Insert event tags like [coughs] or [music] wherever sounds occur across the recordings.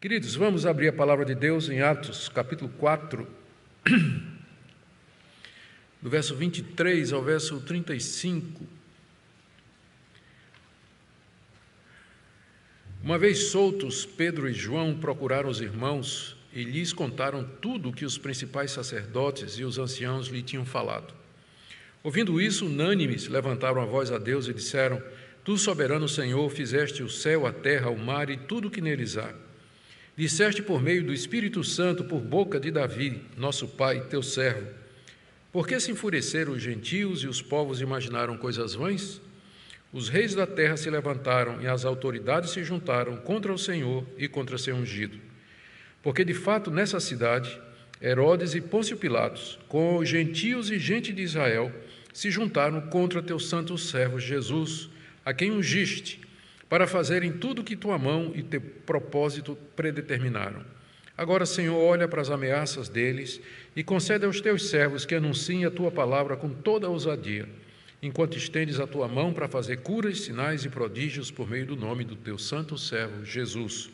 Queridos, vamos abrir a palavra de Deus em Atos, capítulo 4, [clears throat] do verso 23 ao verso 35. Uma vez soltos, Pedro e João procuraram os irmãos e lhes contaram tudo o que os principais sacerdotes e os anciãos lhe tinham falado. Ouvindo isso, unânimes levantaram a voz a Deus e disseram: Tu, soberano Senhor, fizeste o céu, a terra, o mar e tudo o que neles há. Disseste por meio do Espírito Santo, por boca de Davi, nosso pai, teu servo: Por que se enfureceram os gentios e os povos imaginaram coisas vãs? Os reis da terra se levantaram e as autoridades se juntaram contra o Senhor e contra seu ungido. Porque de fato nessa cidade, Herodes e Pôncio Pilatos, com os gentios e gente de Israel, se juntaram contra teu santo servo Jesus, a quem ungiste para fazerem tudo o que tua mão e teu propósito predeterminaram. Agora, Senhor, olha para as ameaças deles e concede aos teus servos que anunciem a tua palavra com toda a ousadia, enquanto estendes a tua mão para fazer curas, sinais e prodígios por meio do nome do teu santo servo Jesus.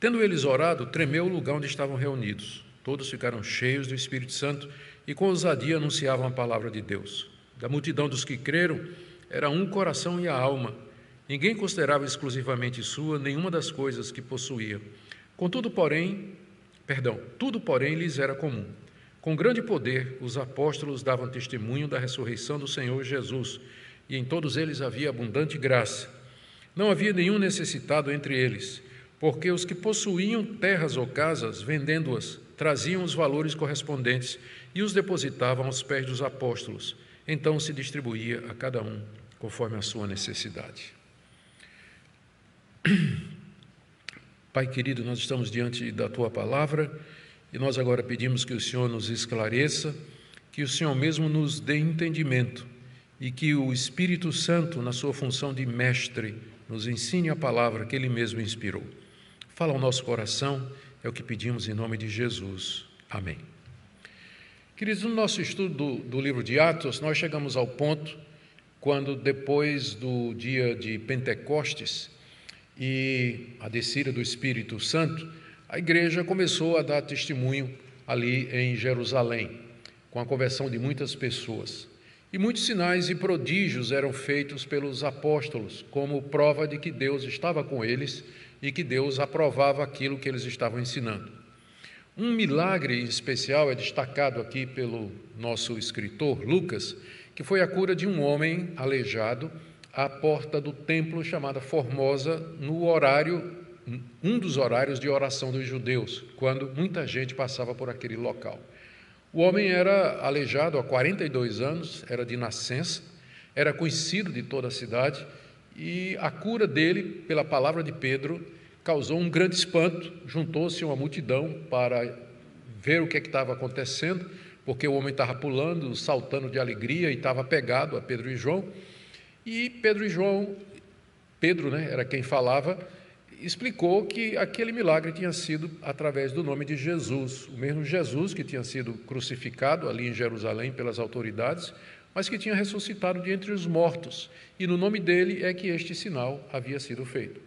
Tendo eles orado, tremeu o lugar onde estavam reunidos. Todos ficaram cheios do Espírito Santo e com ousadia anunciavam a palavra de Deus. Da multidão dos que creram, era um coração e a alma. Ninguém considerava exclusivamente sua nenhuma das coisas que possuía. Contudo, porém, perdão, tudo, porém, lhes era comum. Com grande poder, os apóstolos davam testemunho da ressurreição do Senhor Jesus, e em todos eles havia abundante graça. Não havia nenhum necessitado entre eles, porque os que possuíam terras ou casas, vendendo-as, traziam os valores correspondentes e os depositavam aos pés dos apóstolos. Então se distribuía a cada um conforme a sua necessidade. [coughs] Pai querido, nós estamos diante da tua palavra e nós agora pedimos que o Senhor nos esclareça, que o Senhor mesmo nos dê entendimento e que o Espírito Santo, na sua função de mestre, nos ensine a palavra que ele mesmo inspirou. Fala ao nosso coração, é o que pedimos em nome de Jesus. Amém. Queridos, no nosso estudo do, do livro de Atos, nós chegamos ao ponto quando, depois do dia de Pentecostes, e a descida do Espírito Santo, a igreja começou a dar testemunho ali em Jerusalém, com a conversão de muitas pessoas. E muitos sinais e prodígios eram feitos pelos apóstolos, como prova de que Deus estava com eles e que Deus aprovava aquilo que eles estavam ensinando. Um milagre especial é destacado aqui pelo nosso escritor Lucas, que foi a cura de um homem aleijado à porta do templo chamada Formosa, no horário, um dos horários de oração dos judeus, quando muita gente passava por aquele local. O homem era aleijado há 42 anos, era de nascença, era conhecido de toda a cidade, e a cura dele, pela palavra de Pedro, causou um grande espanto. Juntou-se uma multidão para ver o que, é que estava acontecendo, porque o homem estava pulando, saltando de alegria e estava pegado a Pedro e João. E Pedro e João, Pedro né, era quem falava, explicou que aquele milagre tinha sido através do nome de Jesus, o mesmo Jesus que tinha sido crucificado ali em Jerusalém pelas autoridades, mas que tinha ressuscitado de entre os mortos, e no nome dele é que este sinal havia sido feito.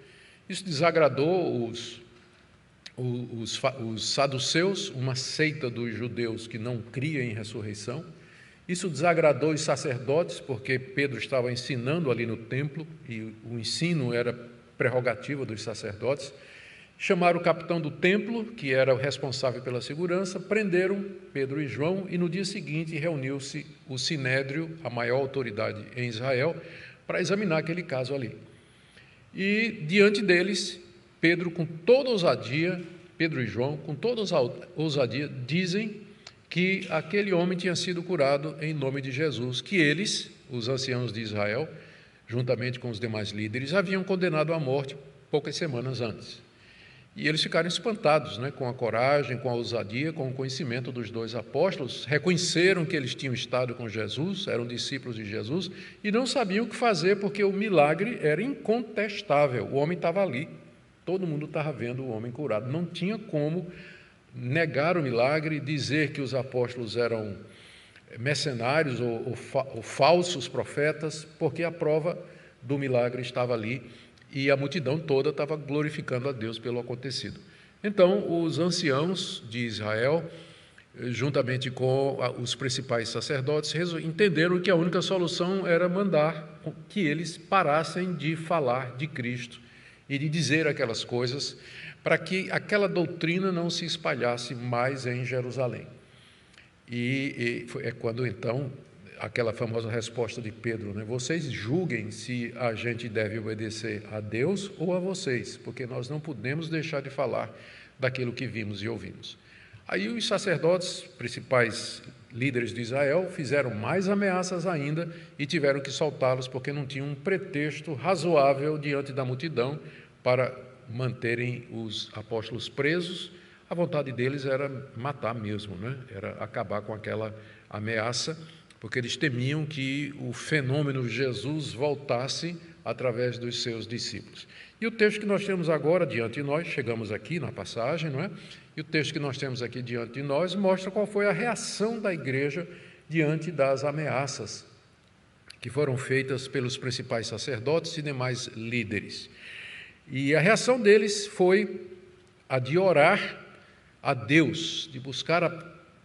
Isso desagradou os, os, os saduceus, uma seita dos judeus que não cria em ressurreição, isso desagradou os sacerdotes, porque Pedro estava ensinando ali no templo e o ensino era prerrogativa dos sacerdotes. Chamaram o capitão do templo, que era o responsável pela segurança, prenderam Pedro e João e no dia seguinte reuniu-se o sinédrio, a maior autoridade em Israel, para examinar aquele caso ali. E diante deles, Pedro, com toda ousadia, Pedro e João, com toda ousadia, dizem que aquele homem tinha sido curado em nome de Jesus, que eles, os anciãos de Israel, juntamente com os demais líderes, haviam condenado à morte poucas semanas antes. E eles ficaram espantados né, com a coragem, com a ousadia, com o conhecimento dos dois apóstolos, reconheceram que eles tinham estado com Jesus, eram discípulos de Jesus, e não sabiam o que fazer porque o milagre era incontestável. O homem estava ali, todo mundo estava vendo o homem curado, não tinha como negar o milagre, dizer que os apóstolos eram mercenários ou, ou, ou falsos profetas, porque a prova do milagre estava ali e a multidão toda estava glorificando a Deus pelo acontecido. Então, os anciãos de Israel, juntamente com os principais sacerdotes, entenderam que a única solução era mandar que eles parassem de falar de Cristo e de dizer aquelas coisas, para que aquela doutrina não se espalhasse mais em Jerusalém. E, e é quando então aquela famosa resposta de Pedro, né? Vocês julguem se a gente deve obedecer a Deus ou a vocês, porque nós não podemos deixar de falar daquilo que vimos e ouvimos. Aí os sacerdotes, principais líderes de Israel, fizeram mais ameaças ainda e tiveram que soltá-los porque não tinham um pretexto razoável diante da multidão para manterem os apóstolos presos. A vontade deles era matar mesmo, né? era acabar com aquela ameaça porque eles temiam que o fenômeno Jesus voltasse através dos seus discípulos. E o texto que nós temos agora diante de nós, chegamos aqui na passagem, não é? E o texto que nós temos aqui diante de nós mostra qual foi a reação da igreja diante das ameaças que foram feitas pelos principais sacerdotes e demais líderes. E a reação deles foi a de orar a Deus, de buscar a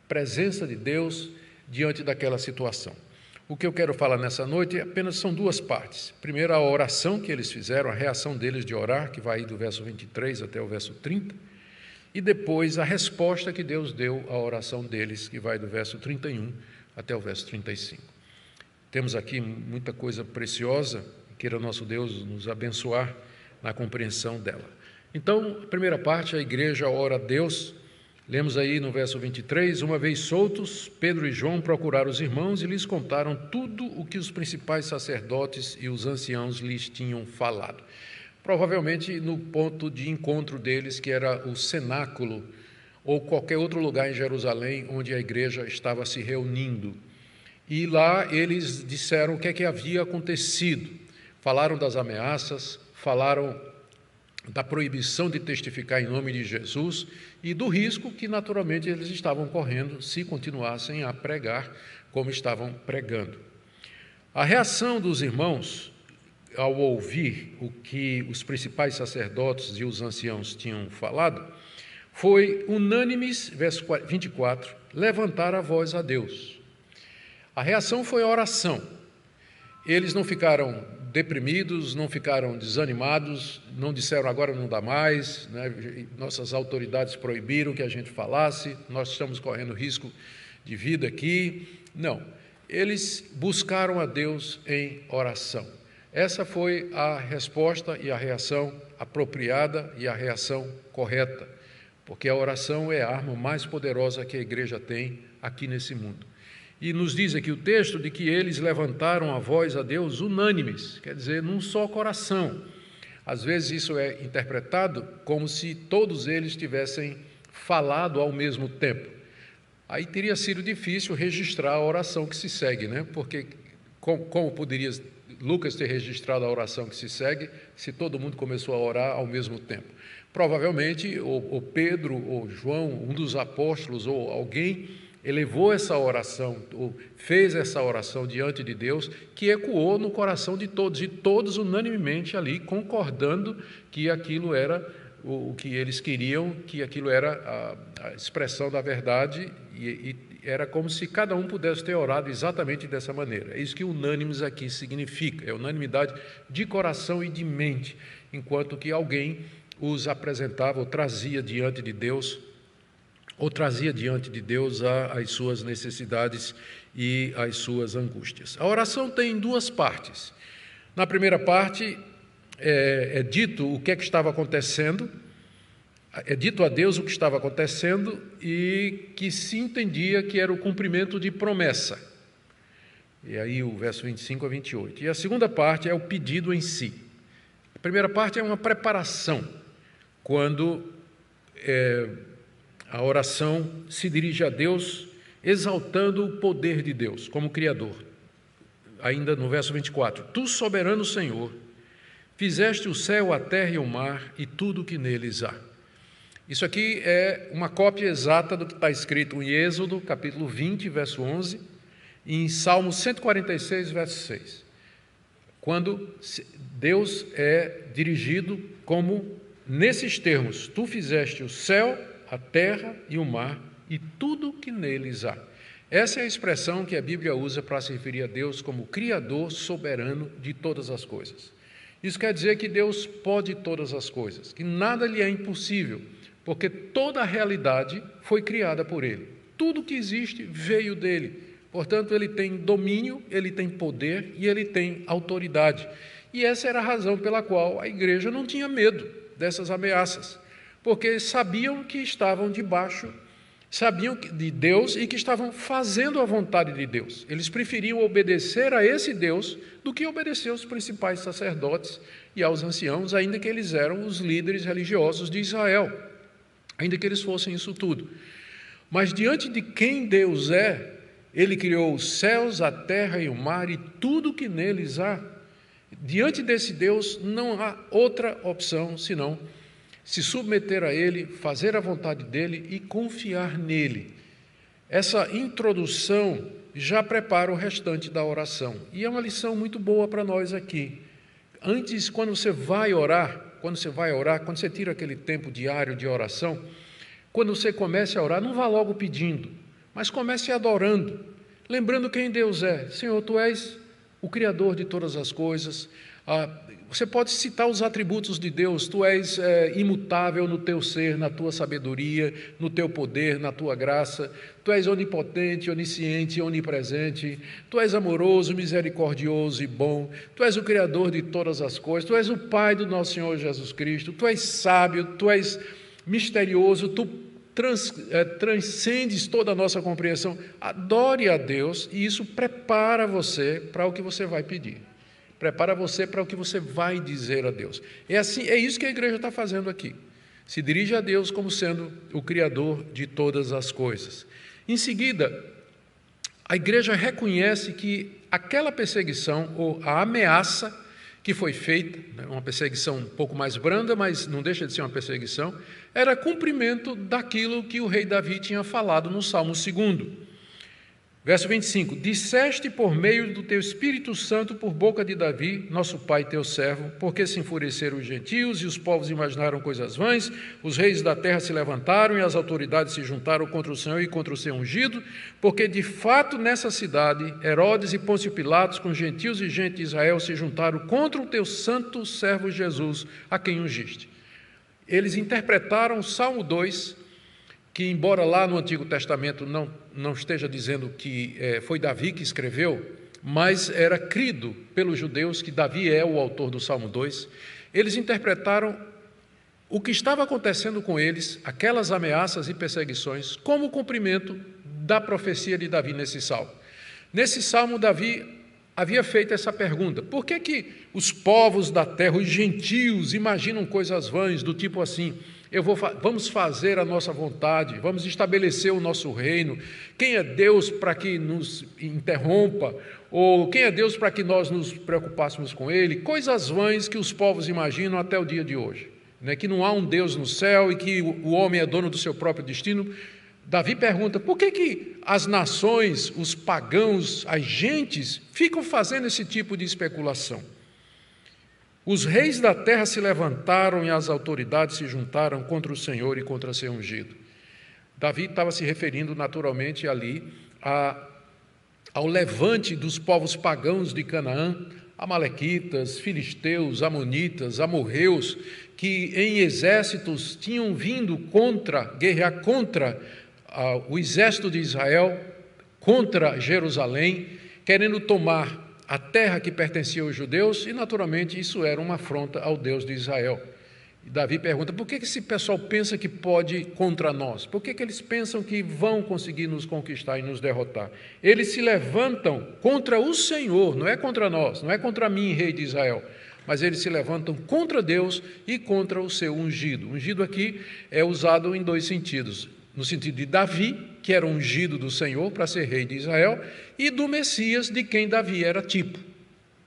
presença de Deus diante daquela situação. O que eu quero falar nessa noite apenas são duas partes. Primeiro, a oração que eles fizeram, a reação deles de orar, que vai do verso 23 até o verso 30, e depois a resposta que Deus deu à oração deles, que vai do verso 31 até o verso 35. Temos aqui muita coisa preciosa, queira nosso Deus nos abençoar na compreensão dela. Então, a primeira parte, a igreja ora a Deus Lemos aí no verso 23: Uma vez soltos, Pedro e João procuraram os irmãos e lhes contaram tudo o que os principais sacerdotes e os anciãos lhes tinham falado. Provavelmente no ponto de encontro deles, que era o cenáculo, ou qualquer outro lugar em Jerusalém onde a igreja estava se reunindo. E lá eles disseram o que é que havia acontecido. Falaram das ameaças, falaram da proibição de testificar em nome de Jesus e do risco que naturalmente eles estavam correndo se continuassem a pregar como estavam pregando. A reação dos irmãos ao ouvir o que os principais sacerdotes e os anciãos tinham falado foi unânimes, verso 24, levantar a voz a Deus. A reação foi oração. Eles não ficaram deprimidos, não ficaram desanimados, não disseram agora não dá mais, né? nossas autoridades proibiram que a gente falasse, nós estamos correndo risco de vida aqui. Não, eles buscaram a Deus em oração. Essa foi a resposta e a reação apropriada e a reação correta, porque a oração é a arma mais poderosa que a igreja tem aqui nesse mundo. E nos diz aqui o texto de que eles levantaram a voz a Deus unânimes, quer dizer, num só coração. Às vezes isso é interpretado como se todos eles tivessem falado ao mesmo tempo. Aí teria sido difícil registrar a oração que se segue, né? Porque como, como poderia Lucas ter registrado a oração que se segue se todo mundo começou a orar ao mesmo tempo? Provavelmente, ou, ou Pedro, ou João, um dos apóstolos, ou alguém elevou essa oração, ou fez essa oração diante de Deus, que ecoou no coração de todos, e todos unanimemente ali concordando que aquilo era o, que eles queriam, que aquilo era a, a expressão da verdade, e, e, era como se cada um pudesse ter orado exatamente dessa maneira. É isso que unânimes aqui significa, é unanimidade de coração e de mente, enquanto que alguém os apresentava ou trazia diante de Deus ou trazia diante de Deus as suas necessidades e as suas angústias. A oração tem duas partes. Na primeira parte, é, é dito o que é que estava acontecendo, é dito a Deus o que estava acontecendo e que se entendia que era o cumprimento de promessa. E aí o verso 25 a 28. E a segunda parte é o pedido em si. A primeira parte é uma preparação, quando é, a oração se dirige a Deus exaltando o poder de Deus como Criador. Ainda no verso 24: Tu, soberano Senhor, fizeste o céu, a terra e o mar e tudo o que neles há. Isso aqui é uma cópia exata do que está escrito em Êxodo, capítulo 20, verso 11, e em Salmo 146, verso 6. quando Deus é dirigido como nesses termos: Tu fizeste o céu, a terra e o mar e tudo que neles há. Essa é a expressão que a Bíblia usa para se referir a Deus como Criador soberano de todas as coisas. Isso quer dizer que Deus pode todas as coisas, que nada lhe é impossível, porque toda a realidade foi criada por Ele. Tudo que existe veio dele. Portanto, ele tem domínio, ele tem poder e ele tem autoridade. E essa era a razão pela qual a igreja não tinha medo dessas ameaças, porque sabiam que estavam debaixo sabiam de Deus e que estavam fazendo a vontade de Deus. Eles preferiam obedecer a esse Deus do que obedecer aos principais sacerdotes e aos anciãos, ainda que eles eram os líderes religiosos de Israel, ainda que eles fossem isso tudo. Mas diante de quem Deus é, ele criou os céus, a terra e o mar e tudo que neles há. Diante desse Deus não há outra opção senão se submeter a Ele, fazer a vontade dEle e confiar nele. Essa introdução já prepara o restante da oração. E é uma lição muito boa para nós aqui. Antes, quando você vai orar, quando você vai orar, quando você tira aquele tempo diário de oração, quando você comece a orar, não vá logo pedindo, mas comece adorando, lembrando quem Deus é. Senhor, tu és o Criador de todas as coisas, você pode citar os atributos de Deus, tu és é, imutável no teu ser, na tua sabedoria, no teu poder, na tua graça, tu és onipotente, onisciente, onipresente, tu és amoroso, misericordioso e bom, tu és o Criador de todas as coisas, tu és o Pai do nosso Senhor Jesus Cristo, tu és sábio, tu és misterioso, tu trans, é, transcendes toda a nossa compreensão. Adore a Deus e isso prepara você para o que você vai pedir. Prepara você para o que você vai dizer a Deus. É assim, é isso que a igreja está fazendo aqui. Se dirige a Deus como sendo o Criador de todas as coisas. Em seguida, a igreja reconhece que aquela perseguição ou a ameaça que foi feita, né, uma perseguição um pouco mais branda, mas não deixa de ser uma perseguição, era cumprimento daquilo que o rei Davi tinha falado no Salmo 2. Verso 25: Disseste por meio do teu Espírito Santo, por boca de Davi, nosso pai, teu servo, porque se enfureceram os gentios e os povos imaginaram coisas vãs, os reis da terra se levantaram e as autoridades se juntaram contra o Senhor e contra o seu ungido, porque de fato nessa cidade Herodes e Pôncio Pilatos, com gentios e gente de Israel, se juntaram contra o teu santo servo Jesus, a quem ungiste. Eles interpretaram Salmo 2 que, embora lá no Antigo Testamento não, não esteja dizendo que é, foi Davi que escreveu, mas era crido pelos judeus que Davi é o autor do Salmo 2, eles interpretaram o que estava acontecendo com eles, aquelas ameaças e perseguições, como o cumprimento da profecia de Davi nesse salmo. Nesse salmo, Davi havia feito essa pergunta: por que, que os povos da terra, os gentios, imaginam coisas vãs do tipo assim? Eu vou, vamos fazer a nossa vontade, vamos estabelecer o nosso reino. Quem é Deus para que nos interrompa? Ou quem é Deus para que nós nos preocupássemos com Ele? Coisas vãs que os povos imaginam até o dia de hoje. Né? Que não há um Deus no céu e que o homem é dono do seu próprio destino. Davi pergunta: por que, que as nações, os pagãos, as gentes ficam fazendo esse tipo de especulação? Os reis da terra se levantaram e as autoridades se juntaram contra o Senhor e contra seu ungido. Davi estava se referindo naturalmente ali a, ao levante dos povos pagãos de Canaã, Amalequitas, Filisteus, Amonitas, Amorreus, que em exércitos tinham vindo contra, guerrear contra uh, o exército de Israel, contra Jerusalém, querendo tomar a terra que pertencia aos judeus, e naturalmente isso era uma afronta ao Deus de Israel. E Davi pergunta: por que esse pessoal pensa que pode contra nós? Por que, que eles pensam que vão conseguir nos conquistar e nos derrotar? Eles se levantam contra o Senhor, não é contra nós, não é contra mim, rei de Israel, mas eles se levantam contra Deus e contra o seu ungido. Ungido aqui é usado em dois sentidos no sentido de Davi, que era ungido do Senhor para ser rei de Israel, e do Messias, de quem Davi era tipo,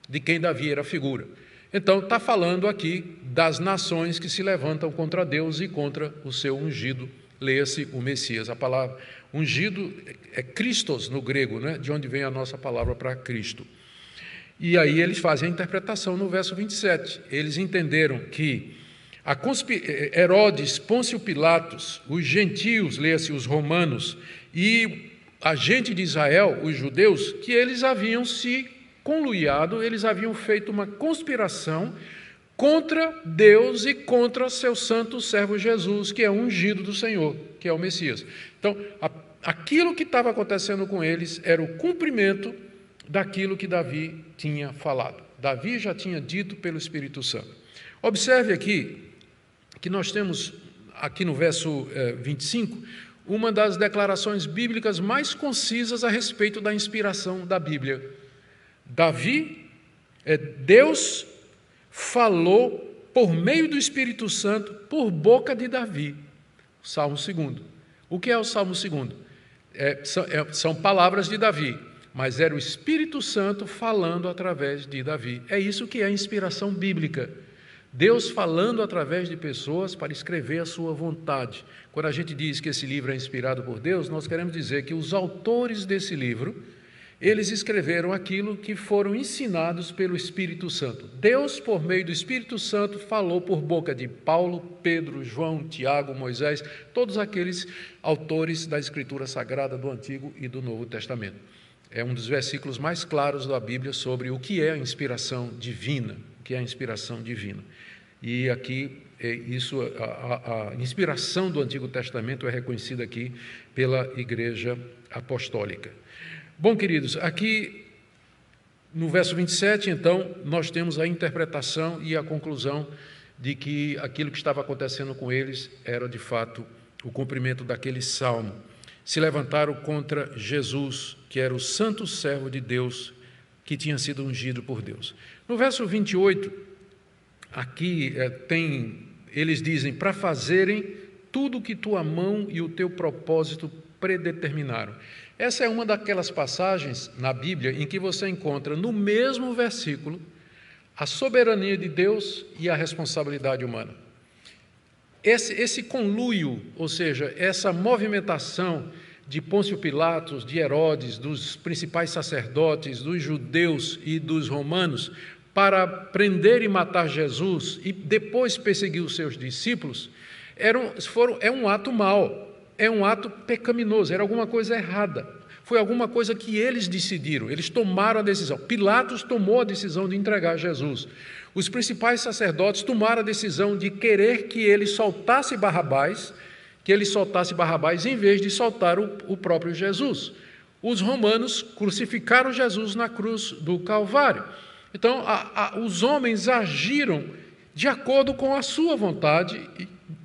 de quem Davi era figura. Então, está falando aqui das nações que se levantam contra Deus e contra o seu ungido. Leia-se o Messias. A palavra ungido é Christos no grego, né? de onde vem a nossa palavra para Cristo. E aí eles fazem a interpretação no verso 27. Eles entenderam que Herodes, Pôncio Pilatos, os gentios, leia-se os romanos, e a gente de Israel, os judeus, que eles haviam se conluiado, eles haviam feito uma conspiração contra Deus e contra seu santo servo Jesus, que é ungido do Senhor, que é o Messias. Então, a, aquilo que estava acontecendo com eles era o cumprimento daquilo que Davi tinha falado. Davi já tinha dito pelo Espírito Santo. Observe aqui que nós temos, aqui no verso 25, eh, uma das declarações bíblicas mais concisas a respeito da inspiração da Bíblia. Davi, é, Deus falou por meio do Espírito Santo, por boca de Davi. Salmo 2. O que é o Salmo 2? É, são, é, são palavras de Davi, mas era o Espírito Santo falando através de Davi. É isso que é a inspiração bíblica. Deus falando através de pessoas para escrever a sua vontade. Quando a gente diz que esse livro é inspirado por Deus, nós queremos dizer que os autores desse livro, eles escreveram aquilo que foram ensinados pelo Espírito Santo. Deus, por meio do Espírito Santo, falou por boca de Paulo, Pedro, João, Tiago, Moisés, todos aqueles autores da Escritura Sagrada do Antigo e do Novo Testamento. É um dos versículos mais claros da Bíblia sobre o que é a inspiração divina, que é a inspiração divina. E aqui, é isso, a, a inspiração do Antigo Testamento é reconhecida aqui pela Igreja Apostólica. Bom, queridos, aqui no verso 27, então, nós temos a interpretação e a conclusão de que aquilo que estava acontecendo com eles era de fato o cumprimento daquele salmo. Se levantaram contra Jesus, que era o santo servo de Deus, que tinha sido ungido por Deus. No verso 28, aqui é, tem, eles dizem, para fazerem tudo o que tua mão e o teu propósito predeterminaram. Essa é uma daquelas passagens na Bíblia em que você encontra no mesmo versículo a soberania de Deus e a responsabilidade humana. Esse, esse conluio, ou seja, essa movimentação de Pôncio Pilatos, de Herodes, dos principais sacerdotes, dos judeus e dos romanos, para prender e matar Jesus e depois perseguir os seus discípulos, era foram, é um ato mau, é um ato pecaminoso, era alguma coisa errada. Foi alguma coisa que eles decidiram, eles tomaram a decisão. Pilatos tomou a decisão de entregar Jesus. Os principais sacerdotes tomaram a decisão de querer que ele soltasse Barrabás, que ele soltasse Barrabás em vez de soltar o, o próprio Jesus. Os romanos crucificaram Jesus na cruz do Calvário. Então, a, a, os homens agiram de acordo com a sua vontade,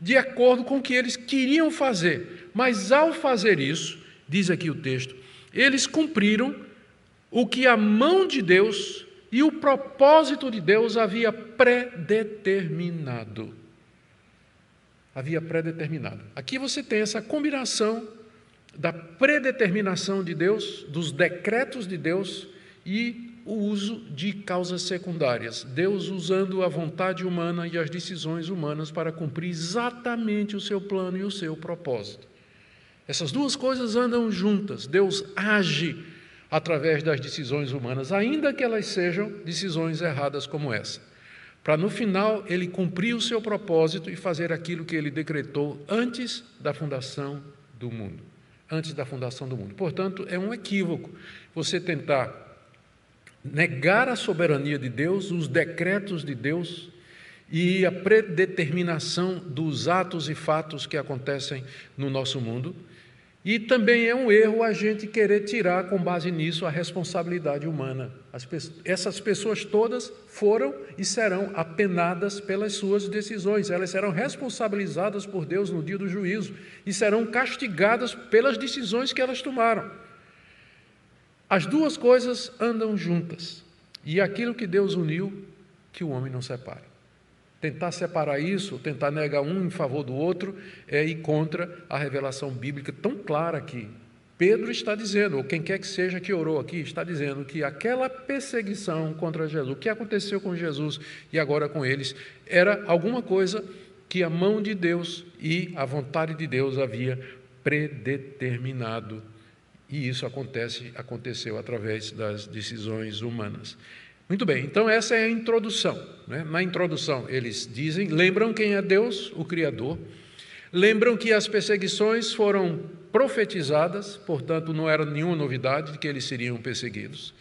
de acordo com o que eles queriam fazer. Mas ao fazer isso, diz aqui o texto, eles cumpriram o que a mão de Deus e o propósito de Deus havia predeterminado. Havia predeterminado. Aqui você tem essa combinação da predeterminação de Deus, dos decretos de Deus e o uso de causas secundárias, Deus usando a vontade humana e as decisões humanas para cumprir exatamente o seu plano e o seu propósito. Essas duas coisas andam juntas. Deus age através das decisões humanas, ainda que elas sejam decisões erradas como essa, para no final ele cumprir o seu propósito e fazer aquilo que ele decretou antes da fundação do mundo. Antes da fundação do mundo. Portanto, é um equívoco você tentar negar a soberania de Deus, os decretos de Deus e a predeterminação dos atos e fatos que acontecem no nosso mundo. E também é um erro a gente querer tirar, com base nisso, a responsabilidade humana. As, essas pessoas todas foram e serão apenadas pelas suas decisões, elas serão responsabilizadas por Deus no dia do juízo e serão castigadas pelas decisões que elas tomaram. As duas coisas andam juntas. E aquilo que Deus uniu, que o homem não separa. Tentar separar isso, tentar negar um em favor do outro, é ir contra a revelação bíblica tão clara aqui. Pedro está dizendo, ou quem quer que seja que orou aqui, está dizendo que aquela perseguição contra Jesus, o que aconteceu com Jesus e agora com eles, era alguma coisa que a mão de Deus e a vontade de Deus havia predeterminado e isso acontece, aconteceu através das decisões humanas. Muito bem, então essa é a introdução. Né? Na introdução, eles dizem, lembram quem é Deus, o Criador, lembram que as perseguições foram profetizadas, portanto, não era nenhuma novidade de que eles seriam perseguidos.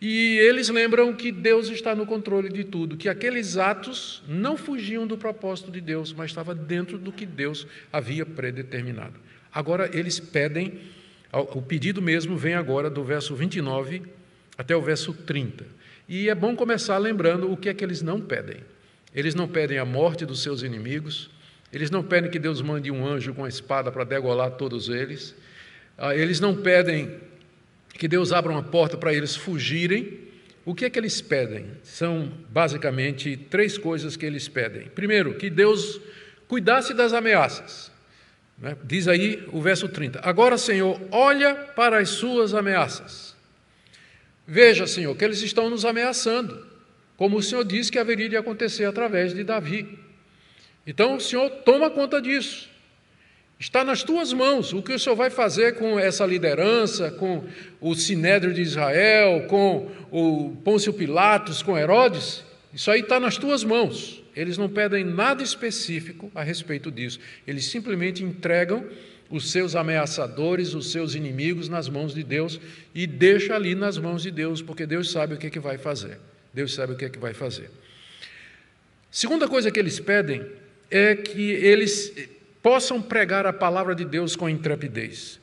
E eles lembram que Deus está no controle de tudo, que aqueles atos não fugiam do propósito de Deus, mas estava dentro do que Deus havia predeterminado. Agora eles pedem, o pedido mesmo vem agora do verso 29 até o verso 30. E é bom começar lembrando o que é que eles não pedem. Eles não pedem a morte dos seus inimigos, eles não pedem que Deus mande um anjo com a espada para degolar todos eles, ah, eles não pedem que Deus abra uma porta para eles fugirem, o que é que eles pedem? São basicamente três coisas que eles pedem. Primeiro, que Deus cuidasse das ameaças. Né? Diz aí o verso 30. Agora, Senhor, olha para as suas ameaças. Veja, Senhor, que eles estão nos ameaçando, como o Senhor disse que haveria de acontecer através de Davi. Então, o Senhor toma conta disso. Está nas tuas mãos o que o Senhor vai fazer com essa liderança, com o Sinédrio de Israel, com o Pôncio Pilatos, com Herodes. Isso aí está nas tuas mãos. Eles não pedem nada específico a respeito disso. Eles simplesmente entregam os seus ameaçadores, os seus inimigos nas mãos de Deus e deixa ali nas mãos de Deus, porque Deus sabe o que, é que vai fazer. Deus sabe o que é que vai fazer. Segunda coisa que eles pedem é que eles possam pregar a palavra de Deus com intrepidez.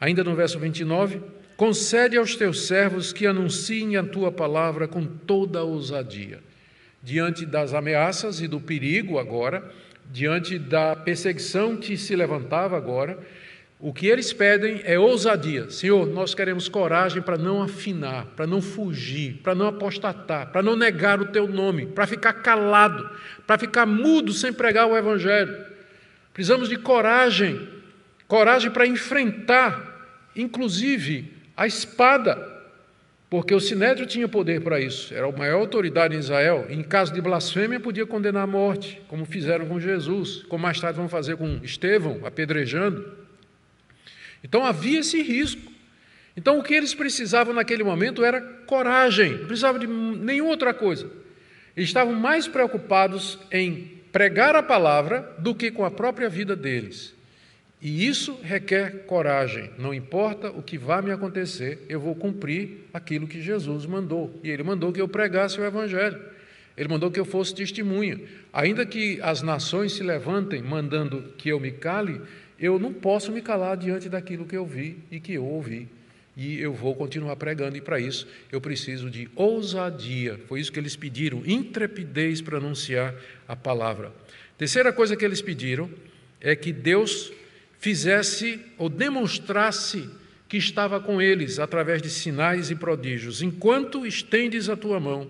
Ainda no verso 29, concede aos teus servos que anunciem a tua palavra com toda a ousadia. Diante das ameaças e do perigo agora, diante da perseguição que se levantava agora, o que eles pedem é ousadia. Senhor, nós queremos coragem para não afinar, para não fugir, para não apostatar, para não negar o teu nome, para ficar calado, para ficar mudo sem pregar o evangelho. Precisamos de coragem, coragem para enfrentar, inclusive, a espada, porque o Sinédrio tinha poder para isso, era a maior autoridade em Israel. Em caso de blasfêmia, podia condenar à morte, como fizeram com Jesus, como mais tarde vão fazer com Estevão, apedrejando. Então havia esse risco. Então o que eles precisavam naquele momento era coragem, não precisavam de nenhuma outra coisa. Eles estavam mais preocupados em pregar a palavra do que com a própria vida deles. E isso requer coragem. Não importa o que vá me acontecer, eu vou cumprir aquilo que Jesus mandou. E ele mandou que eu pregasse o evangelho. Ele mandou que eu fosse testemunha. Ainda que as nações se levantem mandando que eu me cale, eu não posso me calar diante daquilo que eu vi e que eu ouvi e eu vou continuar pregando, e para isso eu preciso de ousadia. Foi isso que eles pediram, intrepidez para anunciar a palavra. Terceira coisa que eles pediram é que Deus fizesse ou demonstrasse que estava com eles através de sinais e prodígios, enquanto estendes a tua mão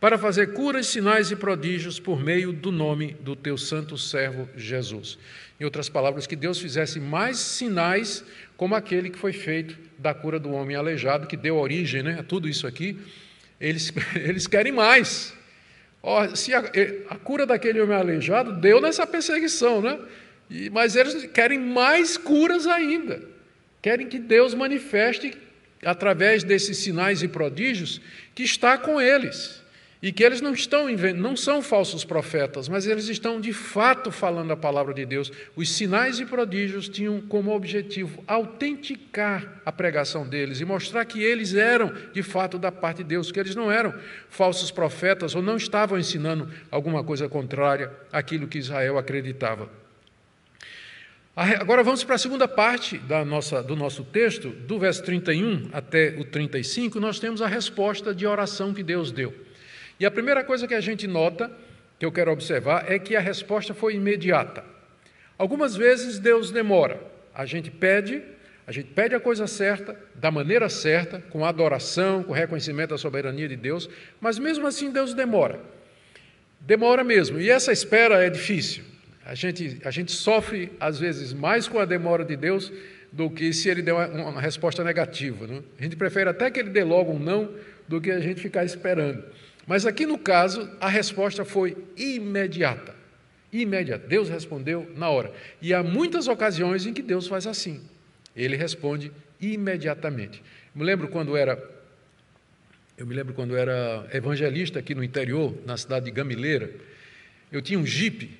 para fazer curas, sinais e prodígios por meio do nome do teu santo servo Jesus. Em outras palavras, que Deus fizesse mais sinais como aquele que foi feito da cura do homem aleijado, que deu origem né, a tudo isso aqui. Eles, [laughs] eles querem mais. Oh, se a, a, cura daquele homem aleijado deu nessa perseguição, né? Mas eles querem mais curas ainda. Querem que Deus manifeste, através desses sinais e prodígios, que está com eles. E que eles não estão não são falsos profetas, mas eles estão de fato falando a palavra de Deus. Os sinais e prodígios tinham como objetivo autenticar a pregação deles e mostrar que eles eram de fato da parte de Deus, que eles não eram falsos profetas ou não estavam ensinando alguma coisa contrária àquilo que Israel acreditava. Agora vamos para a segunda parte da nossa, do nosso texto, do verso 31 até o 35, nós temos a resposta de oração que Deus deu. E a primeira coisa que a gente nota, que eu quero observar, é que a resposta foi imediata. Algumas vezes Deus demora. A gente pede, a gente pede a coisa certa, da maneira certa, com adoração, com reconhecimento da soberania de Deus, mas mesmo assim Deus demora. Demora mesmo. E essa espera é difícil. A gente, a gente sofre, às vezes, mais com a demora de Deus do que se ele der uma, uma resposta negativa. Né? A gente prefere até que ele dê logo um não do que a gente ficar esperando. Mas aqui no caso, a resposta foi imediata. Imediata. Deus respondeu na hora. E há muitas ocasiões em que Deus faz assim. Ele responde imediatamente. Me lembro quando era Eu me lembro quando eu era evangelista aqui no interior, na cidade de Gamileira, eu tinha um jipe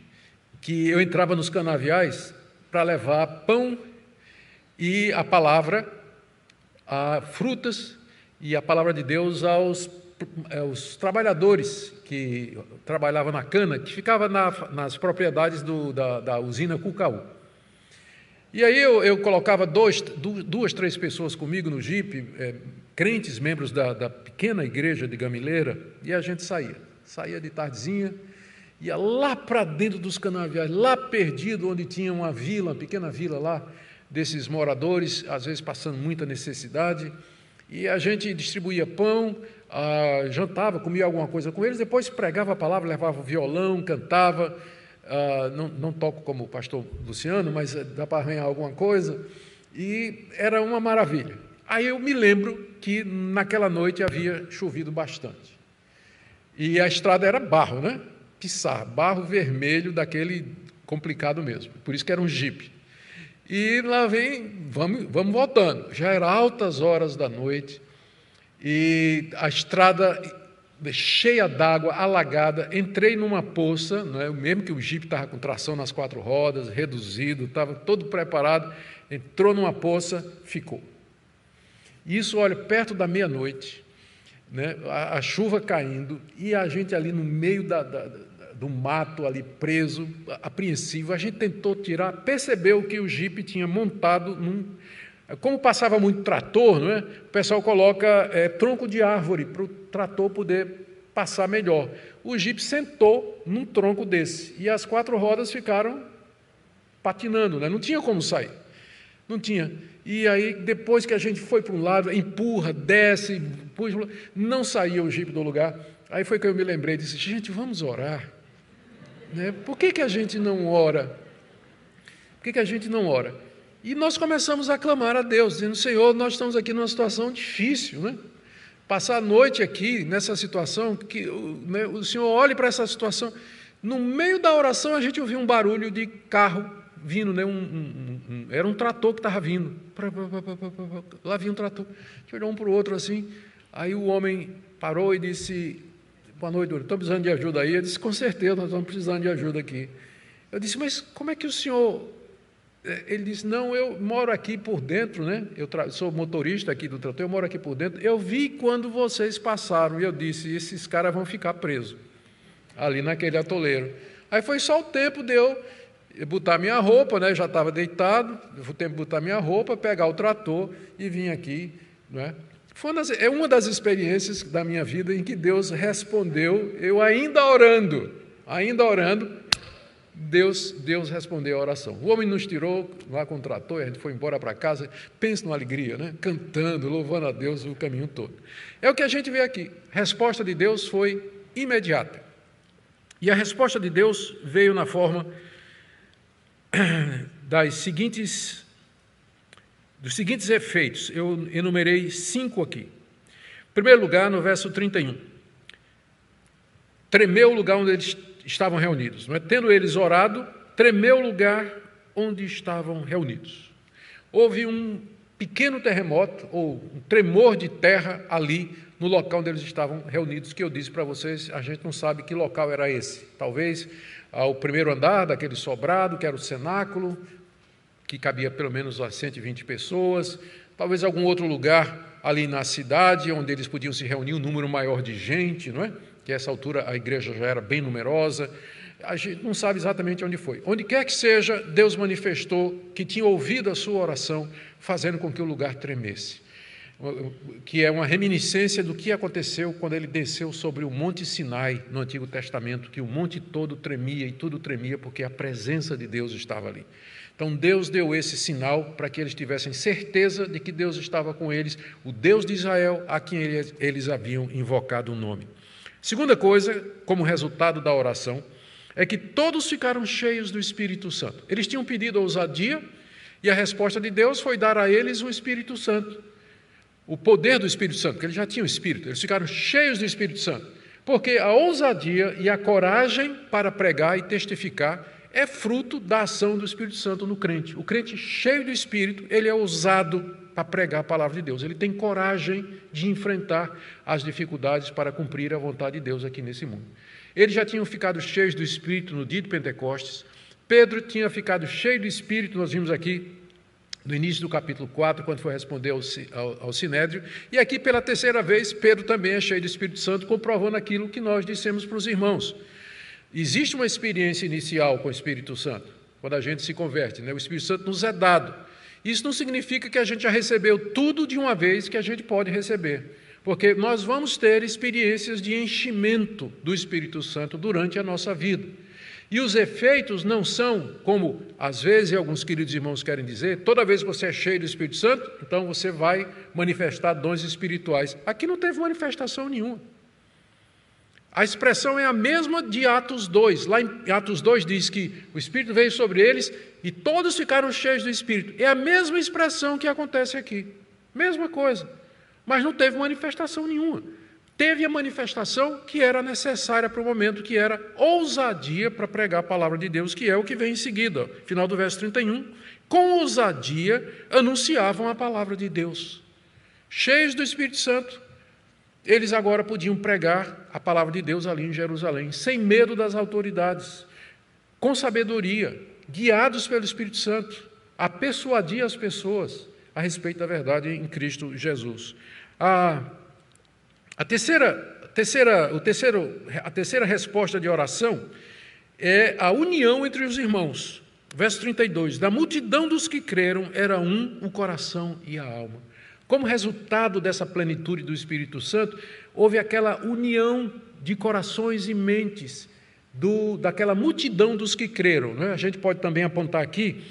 que eu entrava nos canaviais para levar pão e a palavra, a frutas e a palavra de Deus aos, aos trabalhadores que trabalhavam na cana, que ficava na, nas propriedades do, da, da, usina Cucaú. E aí eu, eu colocava dois, duas, três pessoas comigo no jipe, é, crentes, membros da, da pequena igreja de Gamileira, e a gente saía. Saía de tardezinha, ia lá para dentro dos canaviais, lá perdido, onde tinha uma vila, uma pequena vila lá, desses moradores, às vezes passando muita necessidade, e a gente distribuía pão, ah, jantava, comia alguma coisa com eles, depois pregava a palavra, levava o violão, cantava, ah, não, não, toco como o pastor Luciano, mas dá para arranhar alguma coisa, e era uma maravilha. Aí eu me lembro que naquela noite havia chovido bastante. E a estrada era barro, né? Pissar, barro vermelho daquele complicado mesmo. Por isso que era um jipe. E lá vem, vamos, vamos voltando. Já era altas horas da noite e a estrada cheia d'água, alagada. Entrei numa poça, não é? mesmo que o jipe estava com tração nas quatro rodas, reduzido, estava todo preparado. Entrou numa poça, ficou. Isso, olha, perto da meia-noite, né? a, a, chuva caindo e a gente ali no meio da, da do mato ali preso, apreensivo. A gente tentou tirar, percebeu que o jipe tinha montado num. Como passava muito trator, não é? o pessoal coloca é, tronco de árvore para o trator poder passar melhor. O jipe sentou num tronco desse e as quatro rodas ficaram patinando, né? não tinha como sair. Não tinha. E aí, depois que a gente foi para um lado, empurra, desce, puxa, não saía o jipe do lugar. Aí foi que eu me lembrei, disse, gente, vamos orar. Né? Por que, que a gente não ora? Por que, que a gente não ora? E nós começamos a clamar a Deus, dizendo: Senhor, nós estamos aqui numa situação difícil, né? Passar a noite aqui nessa situação, que né, o Senhor olhe para essa situação. No meio da oração, a gente ouviu um barulho de carro vindo, né? Um, um, um, era um trator que estava vindo. Lá vinha um trator. A gente olhou um para o outro assim. Aí o homem parou e disse: Boa noite, doutor. Estou precisando de ajuda aí? Eu disse, com certeza, nós estamos precisando de ajuda aqui. Eu disse, mas como é que o senhor. Eh, ele disse, não, eu moro aqui por dentro, né? Eu sou motorista aqui do trator, eu moro aqui por dentro. Eu vi quando vocês passaram e eu disse, esses caras vão ficar presos ali naquele atoleiro. Aí foi só o tempo de eu botar minha roupa, né? já estava deitado, o tempo de botar minha roupa, pegar o trator e vir aqui, né? Uma das, é uma das experiências da minha vida em que Deus respondeu, eu ainda orando, ainda orando, Deus, Deus respondeu a oração. O homem nos tirou lá trator, a gente foi embora para casa, pense numa alegria, né? cantando, louvando a Deus o caminho todo. É o que a gente vê aqui. A resposta de Deus foi imediata. E a resposta de Deus veio na forma [clears throat] das seguintes dos seguintes efeitos. Eu enumerei cinco aqui. Em primeiro lugar, no verso 31. Tremeu o lugar onde eles estavam reunidos. Não é? Tendo eles orado, tremeu o lugar onde estavam reunidos. Houve um pequeno terremoto, ou um tremor de terra ali no local onde eles estavam reunidos, que eu disse para vocês, a gente não sabe que local era esse. Talvez ao primeiro andar daquele sobrado, que era o cenáculo, que cabia pelo menos a 120 pessoas, talvez algum outro lugar ali na cidade onde eles podiam se reunir um número maior de gente, não é? Que a essa altura a igreja já era bem numerosa. A gente não sabe exatamente onde foi. Onde quer que seja, Deus manifestou que tinha ouvido a sua oração, fazendo com que o lugar tremesse. Que é uma reminiscência do que aconteceu quando ele desceu sobre o Monte Sinai no Antigo Testamento, que o monte todo tremia e tudo tremia porque a presença de Deus estava ali. Então Deus deu esse sinal para que eles tivessem certeza de que Deus estava com eles, o Deus de Israel, a quem eles, haviam invocado o nome. Segunda coisa, como resultado da oração, é que todos ficaram cheios do Espírito Santo. Eles tinham pedido ousadia e a resposta de Deus foi dar a eles o Espírito Santo. O poder do Espírito Santo, porque eles já tinham Espírito, eles ficaram cheios do Espírito Santo. Porque a ousadia e a coragem para pregar e testificar é fruto da ação do Espírito Santo no crente. O crente cheio do Espírito, ele é ousado para pregar a palavra de Deus. Ele tem coragem de enfrentar as dificuldades para cumprir a vontade de Deus aqui nesse mundo. Eles já tinham ficado cheios do Espírito no dia de Pentecostes. Pedro tinha ficado cheio do Espírito, nós vimos aqui no início do capítulo 4, quando foi responder ao, ao, ao, Sinédrio. E aqui, pela terceira vez, Pedro também é cheio do Espírito Santo, comprovando aquilo que nós dissemos para os irmãos. Existe uma experiência inicial com o Espírito Santo, quando a gente se converte, né? o Espírito Santo nos é dado. Isso não significa que a gente já recebeu tudo de uma vez que a gente pode receber, porque nós vamos ter experiências de enchimento do Espírito Santo durante a nossa vida. E os efeitos não são, como às vezes alguns queridos irmãos querem dizer, toda vez que você é cheio do Espírito Santo, então você vai manifestar dons espirituais. Aqui não teve manifestação nenhuma. A expressão é a mesma de Atos 2. Lá em Atos 2 diz que o Espírito veio sobre eles e todos ficaram cheios do Espírito. É a mesma expressão que acontece aqui. Mesma coisa. Mas não teve manifestação nenhuma. Teve a manifestação que era necessária para o momento, que era ousadia para pregar a palavra de Deus, que é o que vem em seguida, final do verso 31. Com ousadia anunciavam a palavra de Deus. Cheios do Espírito Santo, eles agora podiam pregar a palavra de Deus ali em Jerusalém, sem medo das autoridades, com sabedoria, guiados pelo Espírito Santo, a persuadir as pessoas a respeito da verdade em Cristo Jesus. A, a terceira, terceira, o terceiro, a terceira resposta de oração é a união entre os irmãos. Verso 32: Da multidão dos que creram era um o coração e a alma. Como resultado dessa plenitude do Espírito Santo, houve aquela união de corações e mentes do, daquela multidão dos que creram. Né? A gente pode também apontar aqui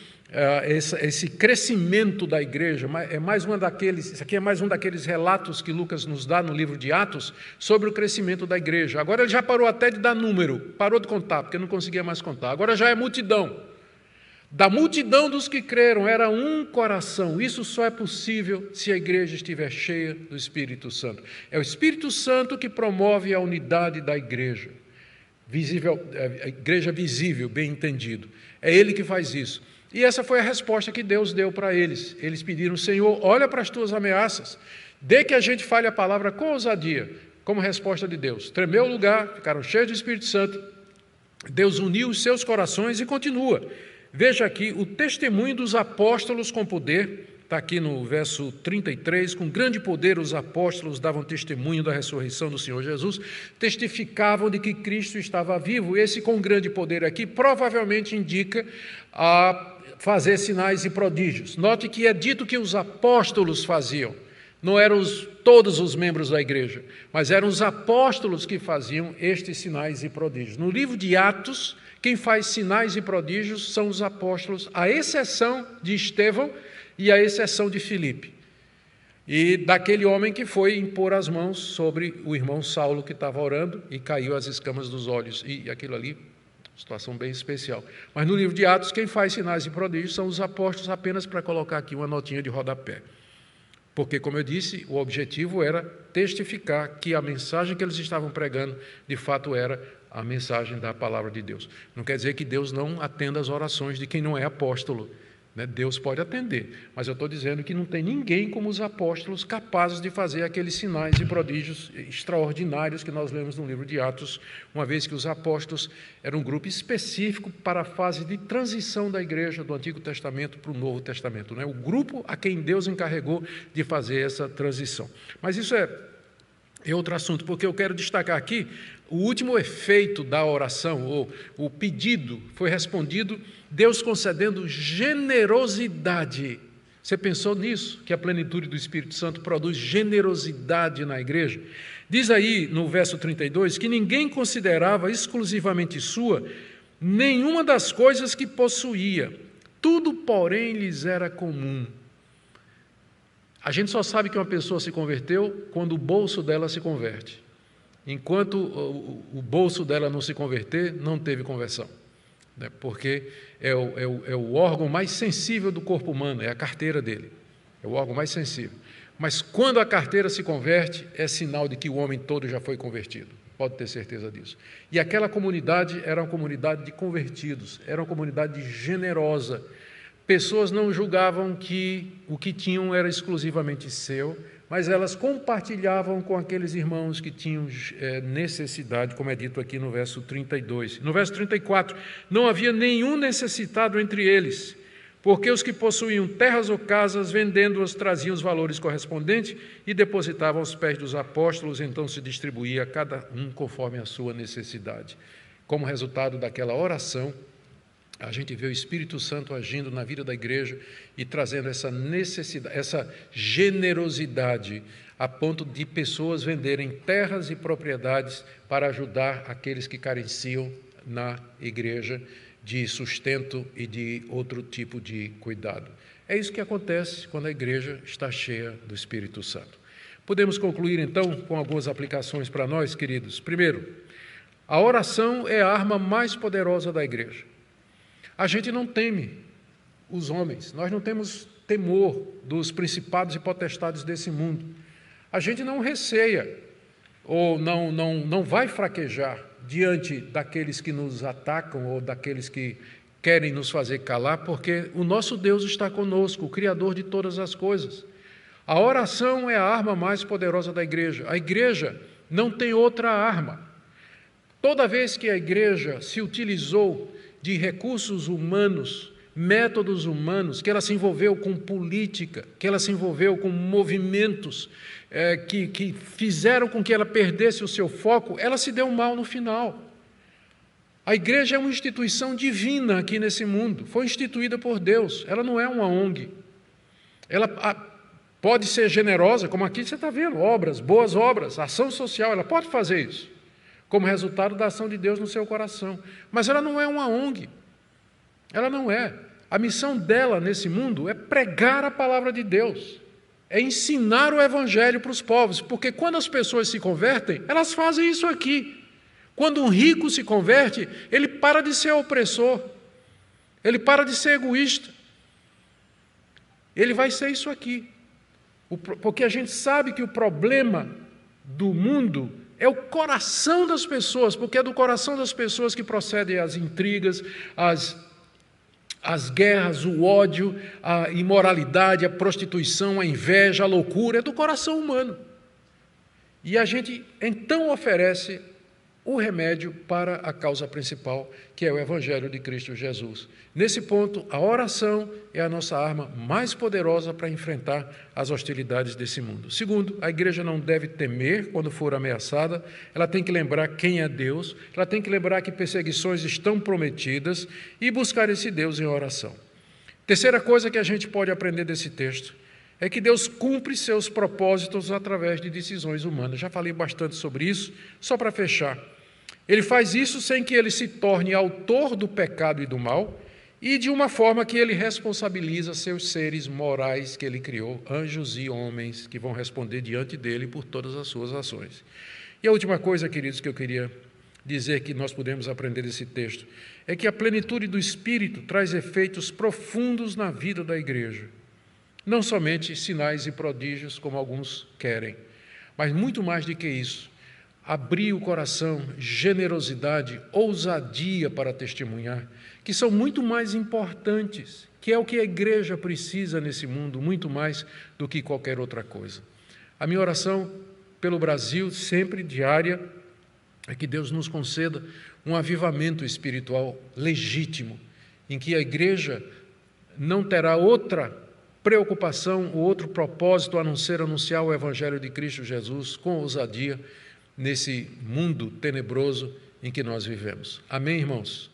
esse, esse, crescimento da igreja. É mais uma daqueles, isso aqui é mais um daqueles relatos que Lucas nos dá no livro de Atos sobre o crescimento da igreja. Agora ele já parou até de dar número, parou de contar, porque não conseguia mais contar. Agora já é multidão. Da multidão dos que creram era um coração. Isso só é possível se a igreja estiver cheia do Espírito Santo. É o Espírito Santo que promove a unidade da igreja. Visível, é, a igreja visível, bem entendido. É ele que faz isso. E essa foi a resposta que Deus deu para eles. Eles pediram: Senhor, olha para as tuas ameaças, dê que a gente fale a palavra com ousadia, como resposta de Deus. Tremeu o lugar, ficaram cheios do Espírito Santo. Deus uniu os seus corações e continua. Veja aqui o testemunho dos apóstolos com poder, está aqui no verso 33, com grande poder os apóstolos davam testemunho da ressurreição do Senhor Jesus, testificavam de que Cristo estava vivo. Esse com grande poder aqui provavelmente indica a fazer sinais e prodígios. Note que é dito que os apóstolos faziam, não eram os, todos os membros da igreja, mas eram os apóstolos que faziam estes sinais e prodígios. No livro de Atos, quem faz sinais e prodígios são os apóstolos, à exceção de Estevão e à exceção de Filipe. E daquele homem que foi impor as mãos sobre o irmão Saulo que estava orando e caiu as escamas dos olhos. E aquilo ali, situação bem especial. Mas no livro de Atos, quem faz sinais e prodígios são os apóstolos, apenas para colocar aqui uma notinha de rodapé. Porque, como eu disse, o objetivo era testificar que a mensagem que eles estavam pregando, de fato, era a mensagem da palavra de Deus. Não quer dizer que Deus não atenda as orações de quem não é apóstolo. Né? Deus pode atender, mas eu estou dizendo que não tem ninguém como os apóstolos capazes de fazer aqueles sinais e prodígios extraordinários que nós lemos no livro de Atos, uma vez que os apóstolos eram um grupo específico para a fase de transição da igreja do Antigo Testamento para o Novo Testamento. Né? O grupo a quem Deus encarregou de fazer essa transição. Mas isso é é outro assunto, porque eu quero destacar aqui o último efeito da oração, ou o pedido, foi respondido, Deus concedendo generosidade. Você pensou nisso? Que a plenitude do Espírito Santo produz generosidade na igreja? Diz aí no verso 32 que ninguém considerava exclusivamente sua nenhuma das coisas que possuía, tudo, porém, lhes era comum. A gente só sabe que uma pessoa se converteu quando o bolso dela se converte. Enquanto o bolso dela não se converter, não teve conversão. Né? Porque é o, é, o, é o órgão mais sensível do corpo humano, é a carteira dele. É o órgão mais sensível. Mas quando a carteira se converte, é sinal de que o homem todo já foi convertido. pode ter certeza disso. E aquela comunidade era uma comunidade de convertidos, era uma comunidade generosa. Pessoas não julgavam que o que tinham era exclusivamente seu, mas elas compartilhavam com aqueles irmãos que tinham é, necessidade, como é dito aqui no verso 32. No verso 34, não havia nenhum necessitado entre eles, porque os que possuíam terras ou casas, vendendo-as, traziam os valores correspondentes e depositavam aos pés dos apóstolos, então se distribuía a cada um conforme a sua necessidade. Como resultado daquela oração, a gente vê o Espírito Santo agindo na vida da igreja e trazendo essa necessidade, essa generosidade, a ponto de pessoas venderem terras e propriedades para ajudar aqueles que carenciam na igreja de sustento e de outro tipo de cuidado. É isso que acontece quando a igreja está cheia do Espírito Santo. Podemos concluir então com algumas aplicações para nós, queridos. Primeiro, a oração é a arma mais poderosa da igreja. A gente não teme os homens, nós não temos temor dos principados e potestades desse mundo. A gente não receia ou não, não, não vai fraquejar diante daqueles que nos atacam ou daqueles que querem nos fazer calar, porque o nosso Deus está conosco, o Criador de todas as coisas. A oração é a arma mais poderosa da igreja. A igreja não tem outra arma. Toda vez que a igreja se utilizou de recursos humanos, métodos humanos, que ela se envolveu com política, que ela se envolveu com movimentos é, que, que fizeram com que ela perdesse o seu foco, ela se deu mal no final. A igreja é uma instituição divina aqui nesse mundo, foi instituída por Deus, ela não é uma ONG. Ela pode ser generosa, como aqui você está vendo, obras, boas obras, ação social, ela pode fazer isso como resultado da ação de Deus no seu coração. Mas ela não é uma ONG. Ela não é. A missão dela nesse mundo é pregar a palavra de Deus, é ensinar o evangelho para os povos, porque quando as pessoas se convertem, elas fazem isso aqui. Quando um rico se converte, ele para de ser opressor, ele para de ser egoísta. Ele vai ser isso aqui. Porque a gente sabe que o problema do mundo é o coração das pessoas, porque é do coração das pessoas que procedem as intrigas, as, as guerras, o ódio, a imoralidade, a prostituição, a inveja, a loucura, é do coração humano. E a gente então oferece o remédio para a causa principal, que é o Evangelho de Cristo Jesus. Nesse ponto, a oração é a nossa arma mais poderosa para enfrentar as hostilidades desse mundo. Segundo, a igreja não deve temer quando for ameaçada, ela tem que lembrar quem é Deus, ela tem que lembrar que perseguições estão prometidas e buscar esse Deus em oração. Terceira coisa que a gente pode aprender desse texto é que Deus cumpre seus propósitos através de decisões humanas. Já falei bastante sobre isso, só para fechar. Ele faz isso sem que ele se torne autor do pecado e do mal e de uma forma que ele responsabiliza seus seres morais que ele criou, anjos e homens, que vão responder diante dele por todas as suas ações. E a última coisa, queridos, que eu queria dizer que nós podemos aprender desse texto é que a plenitude do Espírito traz efeitos profundos na vida da igreja. Não somente sinais e prodígios, como alguns querem, mas muito mais do que isso abrir o coração, generosidade, ousadia para testemunhar, que são muito mais importantes, que é o que a igreja precisa nesse mundo, muito mais do que qualquer outra coisa. A minha oração pelo Brasil, sempre diária, é que Deus nos conceda um avivamento espiritual legítimo, em que a igreja não terá outra preocupação ou outro propósito a não ser anunciar o Evangelho de Cristo Jesus com ousadia nesse mundo tenebroso em que nós vivemos. Amém, irmãos?